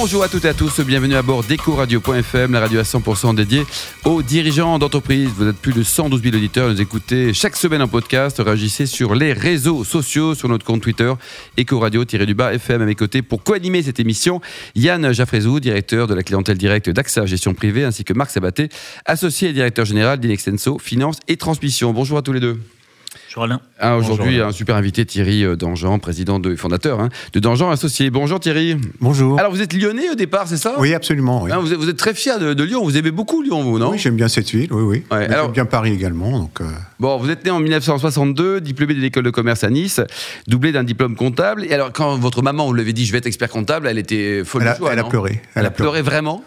Bonjour à toutes et à tous, bienvenue à bord d'EcoRadio.fm, la radio à 100% dédiée aux dirigeants d'entreprise. Vous êtes plus de 112 000 auditeurs, nous écoutez chaque semaine en podcast, réagissez sur les réseaux sociaux, sur notre compte Twitter, Ecoradio-du-bas FM à mes côtés pour co-animer cette émission. Yann Jaffrezou, directeur de la clientèle directe d'AXA Gestion Privée, ainsi que Marc Sabaté, associé et directeur général d'Inextenso Finance et Transmission. Bonjour à tous les deux. Bonjour Alain. Ah, Aujourd'hui, un super invité, Thierry euh, Dangean, président de fondateur hein, de Dangean Associé. Bonjour Thierry. Bonjour. Alors vous êtes lyonnais au départ, c'est ça? Oui, absolument. Oui. Hein, vous, êtes, vous, êtes, très fier de, de, Lyon, vous aimez beaucoup Lyon, vous, non? Oui, j'aime bien cette ville, oui, oui. Ouais, alors, j'aime bien Paris également. Donc, euh... Bon, vous êtes né en 1962, diplômé de l'école de commerce à Nice, doublé d'un diplôme comptable. Et alors, quand votre maman vous l'avait dit, je vais être expert comptable, elle était folle Elle a, de joie, elle a pleuré. Elle, a pleuré, vraiment?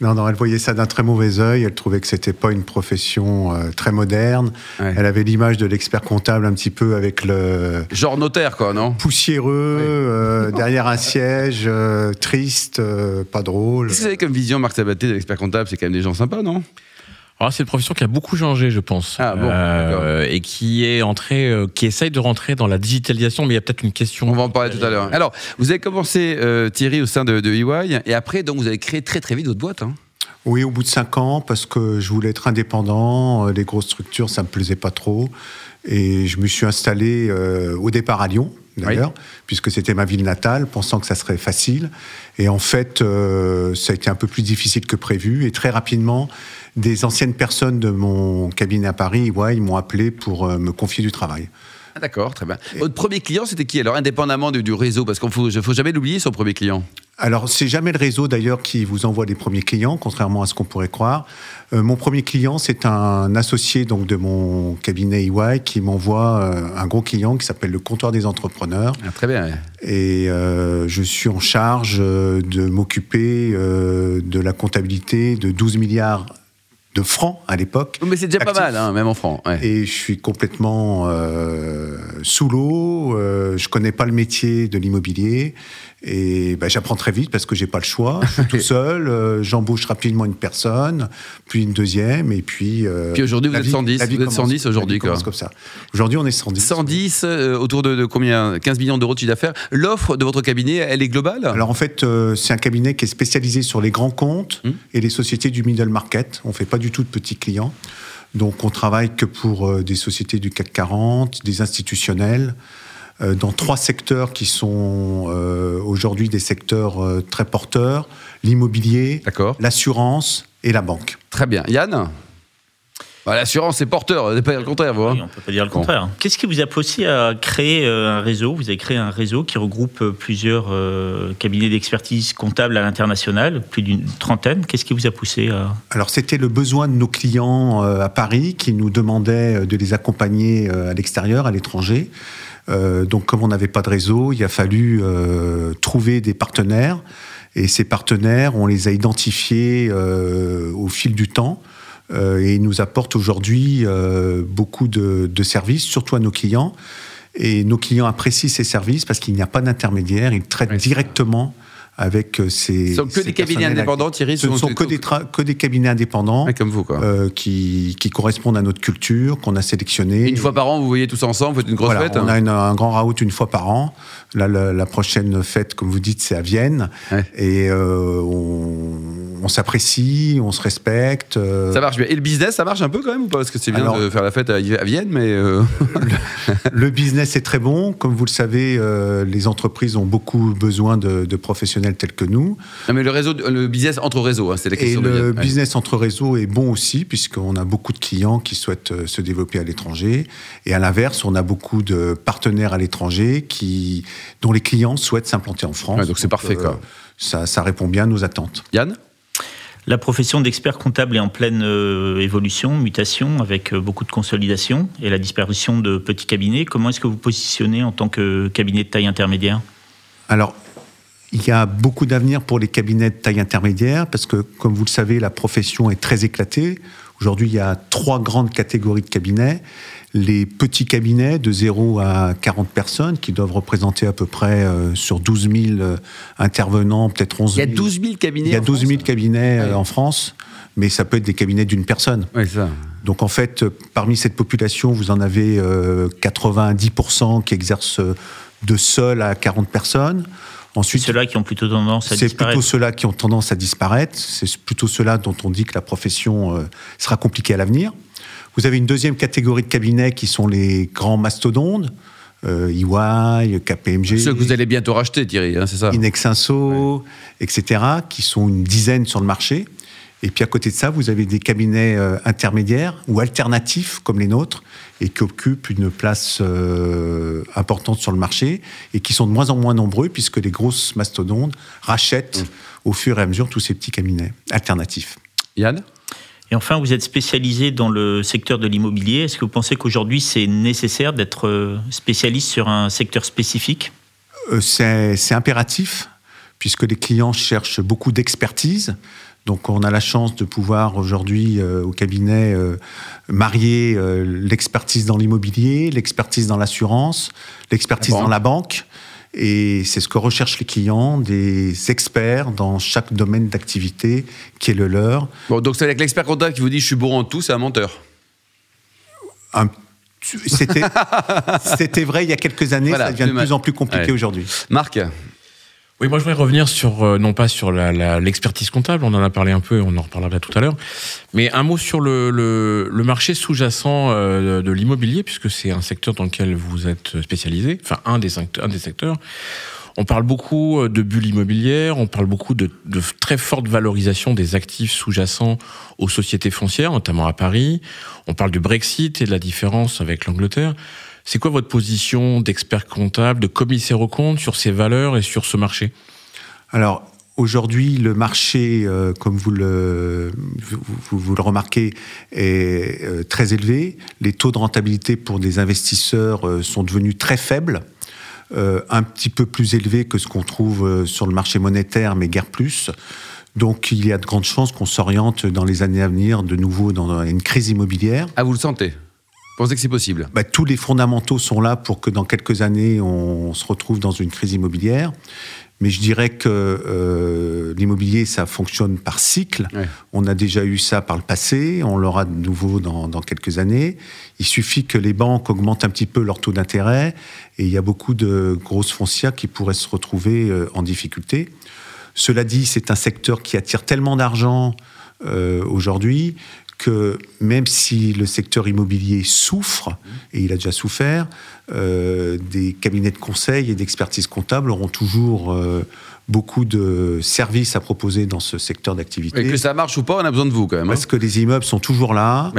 Non, non, elle voyait ça d'un très mauvais œil. Elle trouvait que c'était pas une profession euh, très moderne. Ouais. Elle avait l'image de l'expert comptable un petit peu avec le Genre notaire, quoi, non? poussiéreux Oui. euh, derrière un siège, euh, triste, pas drôle. Vous avez comme vision, Marc Sabaté, de l'expert comptable? C'est quand même des gens sympas, non? Alors, c'est une profession qui a beaucoup changé, je pense. Ah bon, Euh, et qui est entrée, euh, qui essaye de rentrer dans la digitalisation, mais il y a peut-être une question. On va en parler tout à l'heure. Alors, vous avez commencé, euh, Thierry, au sein de, de EY, et après, donc, vous avez créé très très vite votre boîte. Hein. Oui, au bout de cinq ans, parce que je voulais être indépendant, les grosses structures, ça me plaisait pas trop. Et je me suis installé euh, au départ à Lyon, d'ailleurs, Oui. puisque c'était ma ville natale, pensant que ça serait facile. Et en fait, euh, ça a été un peu plus difficile que prévu. Et très rapidement, des anciennes personnes de mon cabinet à Paris, ouais, ils m'ont appelé pour euh, me confier du travail. Ah, D'accord, très bien. Votre premier client, c'était qui Alors, indépendamment du, du réseau, parce qu'il ne faut, jamais l'oublier, son premier client. Alors, c'est jamais le réseau d'ailleurs qui vous envoie les premiers clients, contrairement à ce qu'on pourrait croire. Euh, mon premier client, c'est un associé donc de mon cabinet EY qui m'envoie euh, un gros client qui s'appelle le comptoir des entrepreneurs. Ah, très bien. Et euh, je suis en charge de m'occuper de la comptabilité de 12 milliards de francs à l'époque. Mais c'est déjà pas mal, hein, même en francs. ouais. Et je suis complètement euh, sous l'eau. Euh, je connais pas le métier de l'immobilier. Et ben, j'apprends très vite parce que j'ai pas le choix. Je suis tout seul. euh, J'embauche rapidement une personne, puis une deuxième, et puis. euh, Puis aujourd'hui, vous êtes vie- 110, la vie vous êtes commence. 110 aujourd'hui, quoi. comme ça. Aujourd'hui, on est 110. 110, euh, autour de, de combien? 15 millions d'euros de chiffre d'affaires. L'offre de votre cabinet, elle est globale? Alors en fait, euh, c'est un cabinet qui est spécialisé sur les grands comptes Hmm. et les sociétés du middle market. On fait pas du tout de petits clients. Donc on travaille que pour euh, des sociétés du CAC 40, des institutionnels, dans trois secteurs qui sont euh, aujourd'hui des secteurs euh, très porteurs l'immobilier, l'assurance et la banque. Très bien. Yann Bah, L'assurance, c'est porteur, c'est pas le contraire, vous. hein Oui, on peut pas dire le Bon. contraire. Qu'est-ce qui vous a poussé à créer euh, un réseau? Vous avez créé un réseau qui regroupe euh, plusieurs euh, cabinets d'expertise comptable à l'international, plus d'une trentaine. Qu'est-ce qui vous a poussé à... Alors c'était le besoin de nos clients euh, à Paris qui nous demandaient euh, de les accompagner euh, à l'extérieur, à l'étranger. Euh, donc comme on n'avait pas de réseau, il a fallu euh, trouver des partenaires. Et ces partenaires, on les a identifiés euh, au fil du temps. Et ils nous apportent aujourd'hui beaucoup de, de services, surtout à nos clients. Et nos clients apprécient ces services parce qu'il n'y a pas d'intermédiaire. Ils traitent Oui, directement avec euh, ces. Ce sont que des cabinets indépendants, Thierry ce ne sont que des, que des cabinets indépendants comme vous, quoi. euh, qui, qui correspondent à notre culture, qu'on a sélectionné. Une fois par an, vous voyez tous ensemble, vous faites une grosse Voilà, fête on hein a une- un grand raout une fois par an. Là, la, la prochaine fête, comme vous dites, c'est à Vienne. Ouais. Et euh, on, on s'apprécie, on se respecte. euh, Ça marche bien. Et le business, ça marche un peu quand même ou pas? Parce que c'est bien Alors- de faire la fête à, à Vienne, mais. euh, Le business est très bon. Comme vous le savez, euh, les entreprises ont beaucoup besoin de, de professionnels tels que nous. Non, mais le réseau, le business entre réseaux, hein, c'est la Et question de le. Ouais. business entre réseaux est bon aussi, puisqu'on a beaucoup de clients qui souhaitent se développer à l'étranger. Et à l'inverse, on a beaucoup de partenaires à l'étranger qui, dont les clients souhaitent s'implanter en France. Ouais, donc c'est parfait, quoi. Ça, ça répond bien à nos attentes. Yann? La profession d'expert comptable est en pleine euh, évolution, mutation, avec euh, beaucoup de consolidation et la disparition de petits cabinets. Comment est-ce que vous positionnez en tant que cabinet de taille intermédiaire? Alors, il y a beaucoup d'avenir pour les cabinets de taille intermédiaire, parce que, comme vous le savez, la profession est très éclatée. Aujourd'hui, il y a trois grandes catégories de cabinets. Les petits cabinets de 0 à 40 personnes, qui doivent représenter à peu près euh, sur 12 000 euh, intervenants, peut-être 11 Il y 000. a 12 000 cabinets. Il y a en 12 000 France cabinets euh, Ouais. en France, mais ça peut être des cabinets d'une personne. Ouais, ça. Donc en fait, parmi cette population, vous en avez 90% qui exercent de seul à 40 personnes. Ensuite, ceux-là qui ont plutôt tendance à disparaître. C'est plutôt ceux-là qui ont tendance à disparaître. C'est plutôt ceux-là dont on dit que la profession sera compliquée à l'avenir. Vous avez une deuxième catégorie de cabinets qui sont les grands mastodontes. Euh, EY, KPMG. Ceux que vous allez bientôt racheter, Thierry, hein, c'est ça Inexinso, etc., qui sont une dizaine sur le marché. Et puis à côté de ça, vous avez des cabinets euh, intermédiaires ou alternatifs comme les nôtres et qui occupent une place euh, importante sur le marché et qui sont de moins en moins nombreux puisque les grosses mastodontes rachètent mmh. au fur et à mesure tous ces petits cabinets alternatifs. Yann? Et enfin, vous êtes spécialisé dans le secteur de l'immobilier. Est-ce que vous pensez qu'aujourd'hui, c'est nécessaire d'être euh, spécialiste sur un secteur spécifique? Euh, C'est impératif, puisque les clients cherchent beaucoup d'expertise. Donc on a la chance de pouvoir aujourd'hui euh, au cabinet marier l'expertise dans l'immobilier, l'expertise dans l'assurance, l'expertise dans la banque. Et c'est ce que recherchent les clients, des experts dans chaque domaine d'activité qui est le leur. Bon, donc c'est avec l'expert comptable qui vous dit je suis bourrant en tout, c'est un menteur. C'était vrai il y a quelques années, ça devient de plus en plus compliqué aujourd'hui. Marc oui, moi je voudrais revenir sur, euh, non pas sur l'expertise comptable, on en a parlé un peu et on en reparlera tout à l'heure, mais un mot sur le, marché sous-jacent euh, de l'immobilier, puisque c'est un secteur dans lequel vous êtes spécialisé, enfin un des, un des secteurs. On parle beaucoup euh, de bulles immobilières, on parle beaucoup de très forte valorisation des actifs sous-jacents aux sociétés foncières, notamment à Paris. On parle du Brexit et de la différence avec l'Angleterre. C'est quoi votre position d'expert comptable, de commissaire aux comptes sur ces valeurs et sur ce marché? Alors, Aujourd'hui, le marché, euh, comme vous le, vous, le remarquez, est euh, très élevé. Les taux de rentabilité pour des investisseurs euh, sont devenus très faibles, un petit peu plus élevés que ce qu'on trouve sur le marché monétaire, mais guère plus. Donc il y a de grandes chances qu'on s'oriente dans les années à venir de nouveau dans une crise immobilière. Ah, vous le sentez? Pensez que c'est possible? Bah, Tous les fondamentaux sont là pour que dans quelques années, on se retrouve dans une crise immobilière. Mais je dirais que euh, l'immobilier, ça fonctionne par cycle. On a déjà eu ça par le passé, on l'aura de nouveau dans, dans, quelques années. Il suffit que les banques augmentent un petit peu leur taux d'intérêt et il y a beaucoup de grosses foncières qui pourraient se retrouver euh, en difficulté. Cela dit, c'est un secteur qui attire tellement d'argent euh, aujourd'hui que même si le secteur immobilier souffre, et il a déjà souffert, euh, des cabinets de conseil et d'expertise comptable auront toujours euh, beaucoup de services à proposer dans ce secteur d'activité. Et que ça marche ou pas, on a besoin de vous quand même. Hein. Parce que les immeubles sont toujours là.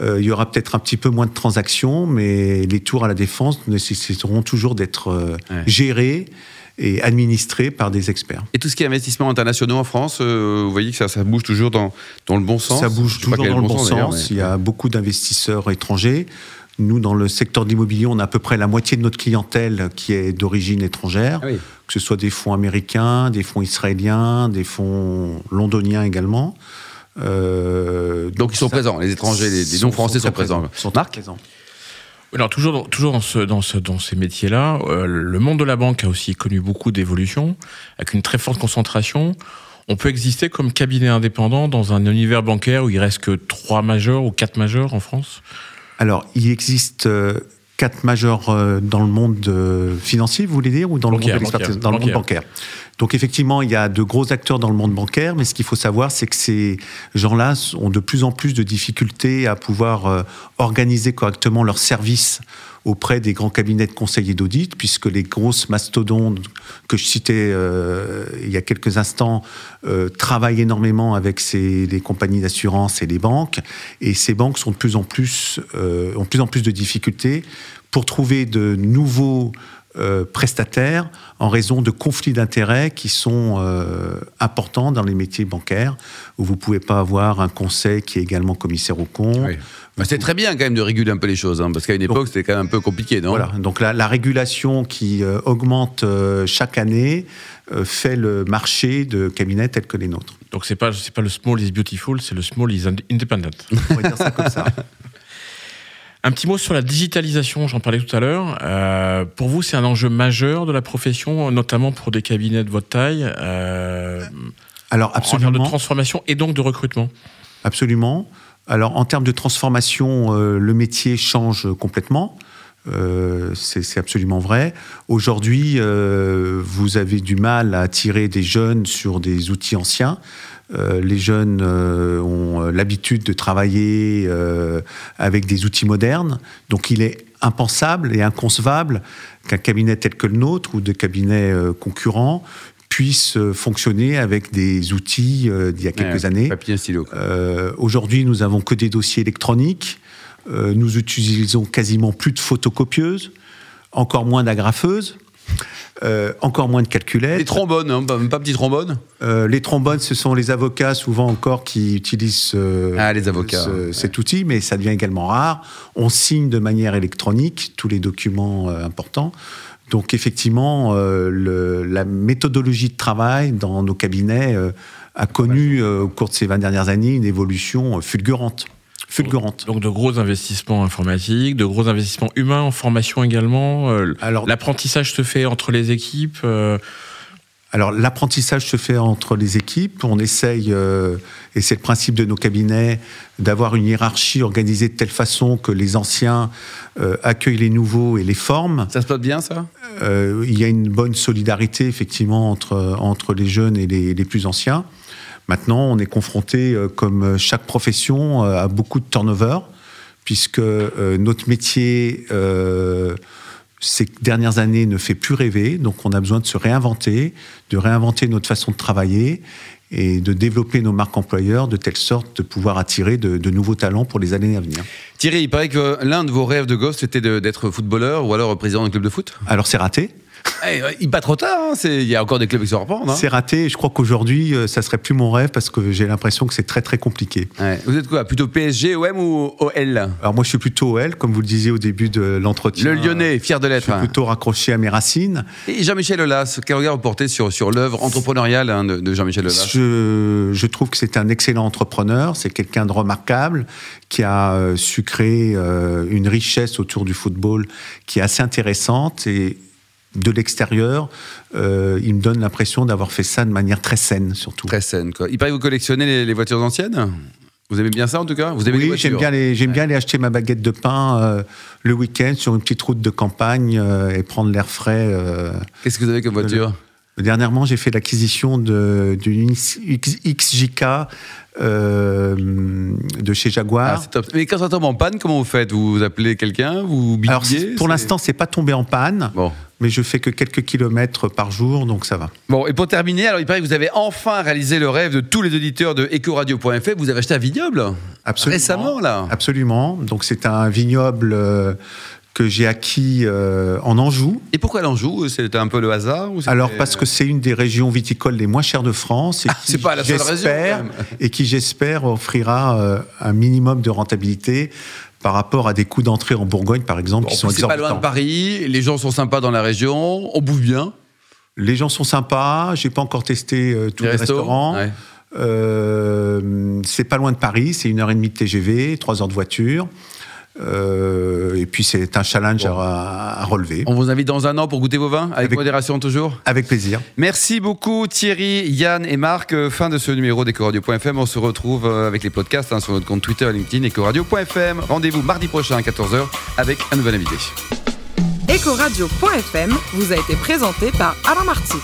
Euh, il y aura peut-être un petit peu moins de transactions, mais les tours à la défense nécessiteront toujours d'être gérés et administré par des experts. Et tout ce qui est investissement internationaux en France, euh, vous voyez que ça, ça bouge toujours dans, dans, le bon sens Ça bouge toujours dans le bon sens. Il y a beaucoup d'investisseurs étrangers. Nous, dans le secteur de l'immobilier, on a à peu près la moitié de notre clientèle qui est d'origine étrangère, ah que ce soit des fonds américains, des fonds israéliens, des fonds londoniens également. Euh, donc, ils sont présents, les étrangers, les, les non-français sont, présents. Sont présents. Alors toujours dans, toujours dans, ce, dans, ce, dans ces métiers-là, euh, le monde de la banque a aussi connu beaucoup d'évolutions, avec une très forte concentration. On peut exister comme cabinet indépendant dans un univers bancaire où il reste que trois majeurs ou quatre majeurs en France? Alors, il existe euh, quatre majeurs euh, dans le monde financier, vous voulez dire, ou dans le monde de Dans le monde bancaire. Donc effectivement, il y a de gros acteurs dans le monde bancaire, mais ce qu'il faut savoir, c'est que ces gens-là ont de plus en plus de difficultés à pouvoir euh, organiser correctement leurs services auprès des grands cabinets de conseil et d'audit, puisque les grosses mastodontes que je citais euh, il y a quelques instants euh, travaillent énormément avec ces, les compagnies d'assurance et les banques, et ces banques sont de plus en plus, ont de plus en plus de difficultés pour trouver de nouveaux euh, prestataires en raison de conflits d'intérêts qui sont euh, importants dans les métiers bancaires, où vous ne pouvez pas avoir un conseil qui est également commissaire au compte. c'est très bien quand même de réguler un peu les choses, hein, parce qu'à une époque c'était quand même un peu compliqué, non? Voilà, donc la, régulation qui euh, augmente chaque année fait le marché de cabinets tels que les nôtres. Donc c'est pas c'est pas le small is beautiful, c'est le small is independent. On va dire ça comme ça. Un petit mot sur la digitalisation, j'en parlais tout à l'heure. Euh, pour vous, c'est un enjeu majeur de la profession, notamment pour des cabinets de votre taille euh, Alors, absolument. En termes de transformation et donc de recrutement Absolument. Alors en termes de transformation, euh, le métier change complètement. Euh, c'est absolument vrai. Aujourd'hui, euh, vous avez du mal à attirer des jeunes sur des outils anciens. Euh, les jeunes ont l'habitude de travailler avec des outils modernes, donc il est impensable et inconcevable qu'un cabinet tel que le nôtre ou des cabinets concurrents puisse fonctionner avec des outils d'il y a quelques Ouais, années. Papier, stylo. quoi. Euh, Aujourd'hui, nous avons que des dossiers électroniques. Euh, nous utilisons quasiment plus de photocopieuses, encore moins d'agrafeuses, euh, encore moins de Les calculettes. trombones, hein, pas, pas petit trombone. Euh, les trombones, ce sont les avocats souvent encore qui utilisent euh, Ah, les avocats, ce- ouais. cet outil, mais ça devient également rare. On signe de manière électronique tous les documents importants. Donc effectivement, le- la méthodologie de travail dans nos cabinets a connu au cours de ces 20 dernières années une évolution fulgurante. Fulgurante. Donc de gros investissements informatiques, de gros investissements humains en formation également. euh, Alors, L'apprentissage se fait entre les équipes. euh, Alors l'apprentissage se fait entre les équipes. On essaye, euh, et c'est le principe de nos cabinets, d'avoir une hiérarchie organisée de telle façon que les anciens euh, accueillent les nouveaux et les forment. Ça se passe bien, ça? Euh, il y a une bonne solidarité effectivement entre, entre les jeunes et les, les plus anciens. Maintenant, on est confronté, euh, comme chaque profession, euh, à beaucoup de turnover, puisque euh, notre métier, euh, ces dernières années, ne fait plus rêver. Donc, on a besoin de se réinventer, de réinventer notre façon de travailler et de développer nos marques employeurs de telle sorte de pouvoir attirer de, de nouveaux talents pour les années à venir. Thierry, il paraît que l'un de vos rêves de gosse, c'était d'être footballeur ou alors président d'un club de foot? Alors, c'est raté. Eh, il pas trop tard, hein, il y a encore des clubs qui se reprendre. hein. C'est raté. et Je crois qu'aujourd'hui, euh, ça serait plus mon rêve parce que j'ai l'impression que c'est très très compliqué. Ouais. Vous êtes quoi Plutôt PSG, OM ou OL Alors moi, je suis plutôt OL, comme vous le disiez au début de l'entretien. Le Lyonnais, fier de Je l'être. suis hein. plutôt raccroché à mes racines. Et Jean-Michel Aulas, quel regard vous portez sur, sur l'œuvre entrepreneuriale hein, de, de Jean-Michel Aulas? Je, je trouve que c'est un excellent entrepreneur. C'est quelqu'un de remarquable qui a euh, su créer euh, une richesse autour du football qui est assez intéressante et de l'extérieur, euh, il me donne l'impression d'avoir fait ça de manière très saine, surtout. Très saine. Quoi. Il paraît que vous collectionnez les, les voitures anciennes? Vous aimez bien ça en tout cas? Vous aimez Oui, j'aime bien, les- j'aime bien aller acheter ma baguette de pain euh, le week-end sur une petite route de campagne euh, et prendre l'air frais. euh. Qu'est-ce que vous avez comme voiture? Dernièrement, j'ai fait l'acquisition de- d'une X- X- XJK euh, de chez Ah, Jaguar. c'est top. Mais quand ça tombe en panne, comment vous faites? Vous appelez quelqu'un? Vous Alors, bidouillez pour l'instant, c'est pas tombé en panne, Bon. Mais je fais que quelques kilomètres par jour, donc ça va. Bon, et pour terminer, alors il paraît que vous avez enfin réalisé le rêve de tous les auditeurs de Ecoradio.fr. Vous avez acheté un vignoble? Absolument. Récemment, là? Absolument. Donc, c'est un vignoble euh, que j'ai acquis euh, en Anjou. Et pourquoi l'Anjou? C'était un peu le hasard ou Alors parce que c'est une des régions viticoles les moins chères de France et Ah, c'est pas la seule même. et qui j'espère offrira euh, un minimum de rentabilité par rapport à des coûts d'entrée en Bourgogne par exemple Bon, qui sont c'est pas loin de exorbitants. Paris, les gens sont sympas dans la région, on bouffe bien. Les gens sont sympas, j'ai pas encore testé euh, tous les, restos, restaurants. ouais. Euh, c'est pas loin de Paris, c'est une heure et demie de TGV, trois heures de voiture. Euh, et puis c'est un challenge à, à relever. On vous invite dans un an pour goûter vos vins, avec, Avec- modération toujours. Avec plaisir. Merci beaucoup Thierry, Yann et Marc. Euh, Fin de ce numéro d'Ecoradio.fm. On se retrouve euh, avec les podcasts hein, sur notre compte Twitter, LinkedIn, Ecoradio.fm. Rendez-vous mardi prochain à 14h avec un nouvel invité. Ecoradio.fm vous a été présenté par Alain Marty.